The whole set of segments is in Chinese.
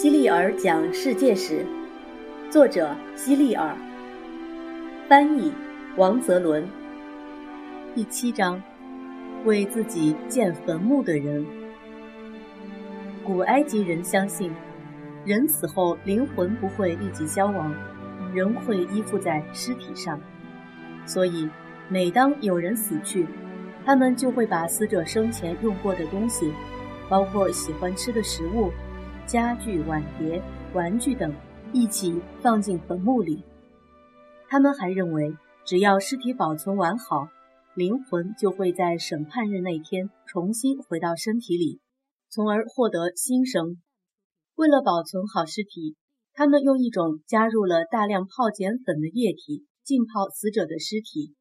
希利尔讲世界史，作者希利尔，翻译王泽伦。第七章，为自己建坟墓的人。古埃及人相信，人死后灵魂不会立即消亡，人会依附在尸体上，所以每当有人死去，他们就会把死者生前用过的东西，包括喜欢吃的食物。家具、碗碟、玩具等一起放进坟墓里。他们还认为，只要尸体保存完好，灵魂就会在审判日那天重新回到身体里，从而获得新生。为了保存好尸体，他们用一种加入了大量泡碱粉的液体浸泡死者的尸体，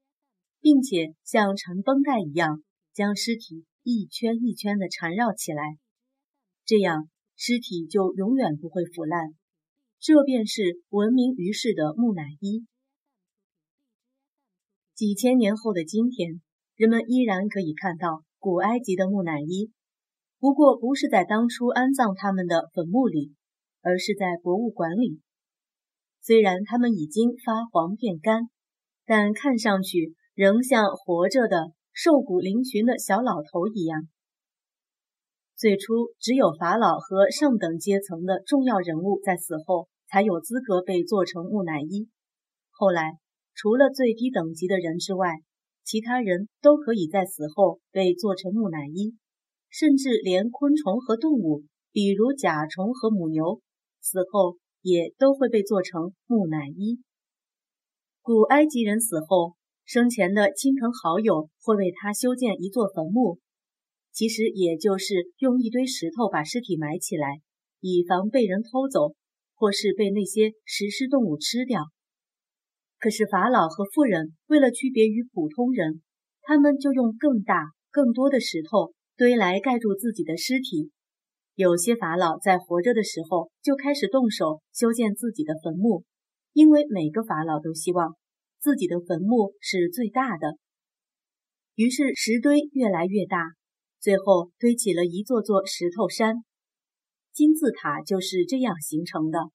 并且像缠绷带一样将尸体一圈一圈地缠绕起来，这样。尸体就永远不会腐烂，这便是闻名于世的木乃伊。几千年后的今天，人们依然可以看到古埃及的木乃伊，不过不是在当初安葬他们的坟墓里，而是在博物馆里。虽然他们已经发黄变干，但看上去仍像活着的、瘦骨嶙峋的小老头一样。最初，只有法老和上等阶层的重要人物在死后才有资格被做成木乃伊。后来，除了最低等级的人之外，其他人都可以在死后被做成木乃伊，甚至连昆虫和动物，比如甲虫和母牛，死后也都会被做成木乃伊。古埃及人死后，生前的亲朋好友会为他修建一座坟墓。其实也就是用一堆石头把尸体埋起来，以防被人偷走，或是被那些食尸动物吃掉。可是法老和富人为了区别于普通人，他们就用更大、更多的石头堆来盖住自己的尸体。有些法老在活着的时候就开始动手修建自己的坟墓，因为每个法老都希望自己的坟墓是最大的。于是石堆越来越大。最后堆起了一座座石头山，金字塔就是这样形成的。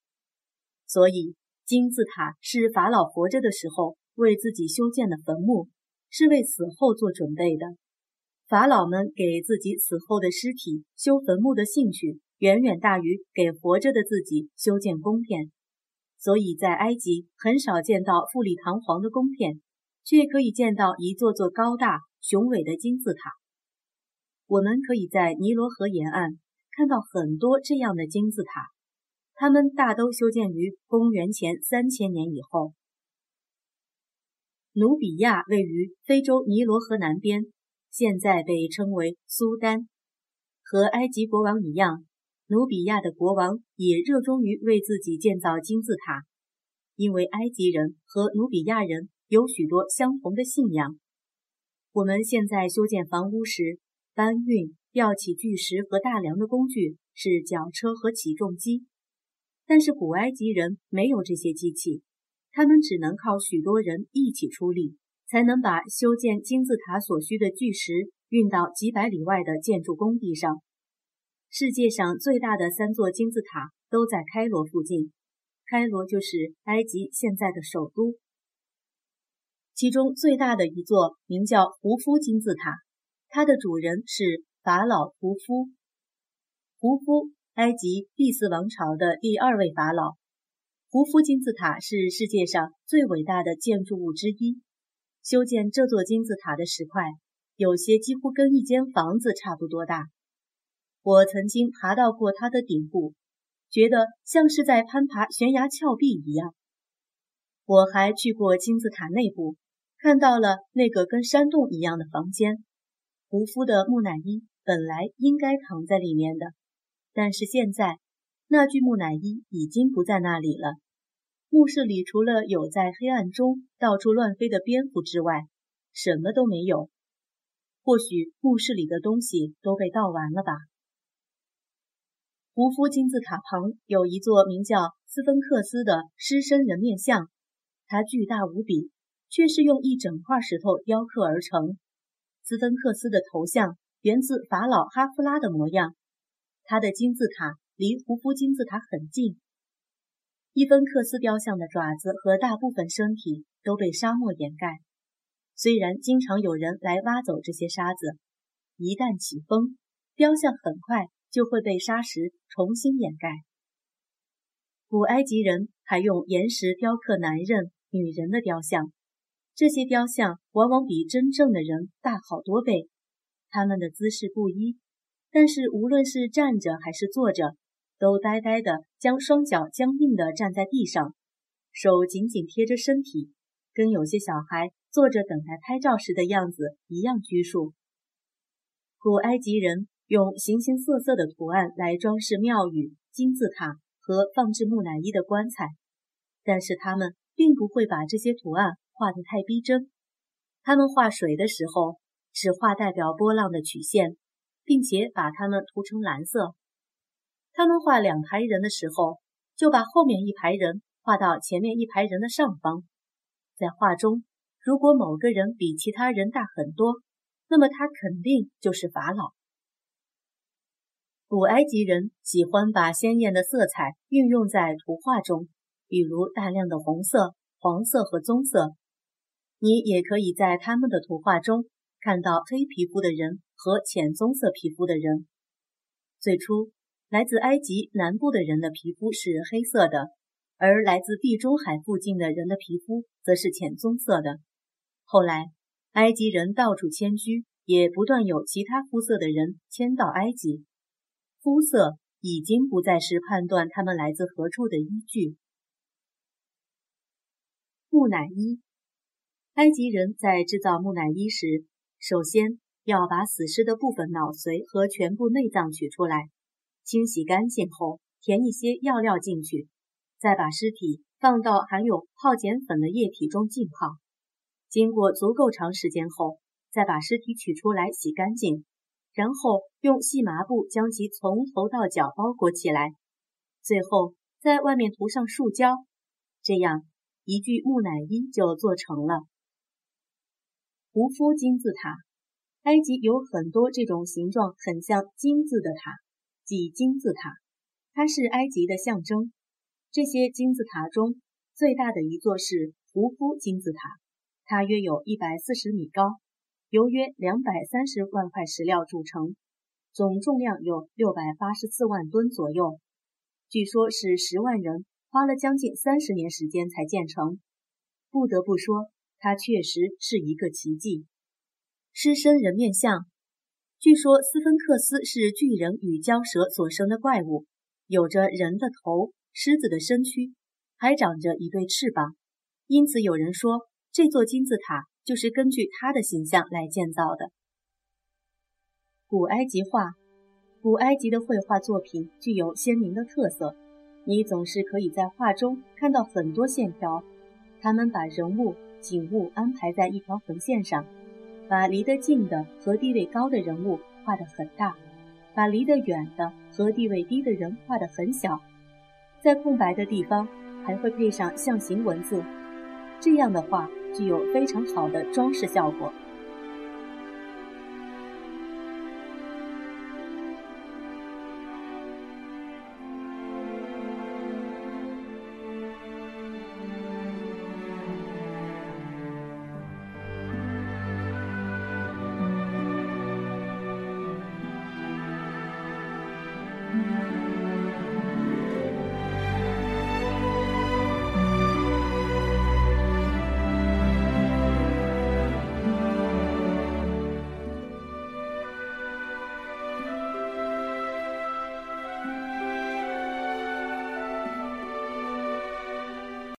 所以，金字塔是法老活着的时候为自己修建的坟墓，是为死后做准备的。法老们给自己死后的尸体修坟墓的兴趣，远远大于给活着的自己修建宫殿。所以在埃及很少见到富丽堂皇的宫殿，却可以见到一座座高大雄伟的金字塔。我们可以在尼罗河沿岸看到很多这样的金字塔，它们大都修建于公元前三千年以后。努比亚位于非洲尼罗河南边，现在被称为苏丹。和埃及国王一样，努比亚的国王也热衷于为自己建造金字塔，因为埃及人和努比亚人有许多相同的信仰。我们现在修建房屋时。搬运、吊起巨石和大梁的工具是绞车和起重机，但是古埃及人没有这些机器，他们只能靠许多人一起出力，才能把修建金字塔所需的巨石运到几百里外的建筑工地上。世界上最大的三座金字塔都在开罗附近，开罗就是埃及现在的首都。其中最大的一座名叫胡夫金字塔。它的主人是法老胡夫。胡夫，埃及第四王朝的第二位法老。胡夫金字塔是世界上最伟大的建筑物之一。修建这座金字塔的石块，有些几乎跟一间房子差不多大。我曾经爬到过它的顶部，觉得像是在攀爬悬崖峭壁一样。我还去过金字塔内部，看到了那个跟山洞一样的房间。胡夫的木乃伊本来应该躺在里面的，但是现在那具木乃伊已经不在那里了。墓室里除了有在黑暗中到处乱飞的蝙蝠之外，什么都没有。或许墓室里的东西都被盗完了吧。胡夫金字塔旁有一座名叫斯芬克斯的狮身人面像，它巨大无比，却是用一整块石头雕刻而成。斯芬克斯的头像源自法老哈夫拉的模样，他的金字塔离胡夫金字塔很近。伊芬克斯雕像的爪子和大部分身体都被沙漠掩盖，虽然经常有人来挖走这些沙子，一旦起风，雕像很快就会被沙石重新掩盖。古埃及人还用岩石雕刻男人、女人的雕像，这些雕像往往比真正的人大好多倍。他们的姿势不一，但是无论是站着还是坐着，都呆呆的将双脚僵硬的站在地上，手紧紧贴着身体，跟有些小孩坐着等待拍照时的样子一样拘束。古埃及人用形形色色的图案来装饰庙宇、金字塔。和放置木乃伊的棺材，但是他们并不会把这些图案画得太逼真。他们画水的时候，只画代表波浪的曲线，并且把它们涂成蓝色。他们画两排人的时候，就把后面一排人画到前面一排人的上方。在画中，如果某个人比其他人大很多，那么他肯定就是法老。古埃及人喜欢把鲜艳的色彩运用在图画中，比如大量的红色、黄色和棕色。你也可以在他们的图画中看到黑皮肤的人和浅棕色皮肤的人。最初，来自埃及南部的人的皮肤是黑色的，而来自地中海附近的人的皮肤则是浅棕色的。后来，埃及人到处迁居，也不断有其他肤色的人迁到埃及。肤色已经不再是判断他们来自何处的依据。木乃伊，埃及人在制造木乃伊时，首先要把死尸的部分脑髓和全部内脏取出来，清洗干净后，填一些药料进去，再把尸体放到含有泡碱粉的液体中浸泡。经过足够长时间后，再把尸体取出来洗干净。然后用细麻布将其从头到脚包裹起来，最后在外面涂上树胶，这样一具木乃伊就做成了。胡夫金字塔，埃及有很多这种形状很像金字的塔，即金字塔，它是埃及的象征。这些金字塔中最大的一座是胡夫金字塔，它约有一百四十米高。由约两百三十万块石料组成，总重量有六百八十四万吨左右。据说，是十万人花了将近三十年时间才建成。不得不说，它确实是一个奇迹。狮身人面像，据说斯芬克斯是巨人与蛟蛇所生的怪物，有着人的头、狮子的身躯，还长着一对翅膀，因此有人说这座金字塔。就是根据他的形象来建造的。古埃及画，古埃及的绘画作品具有鲜明的特色，你总是可以在画中看到很多线条。他们把人物、景物安排在一条横线上，把离得近的和地位高的人物画得很大，把离得远的和地位低的人画得很小。在空白的地方还会配上象形文字，这样的画。具有非常好的装饰效果。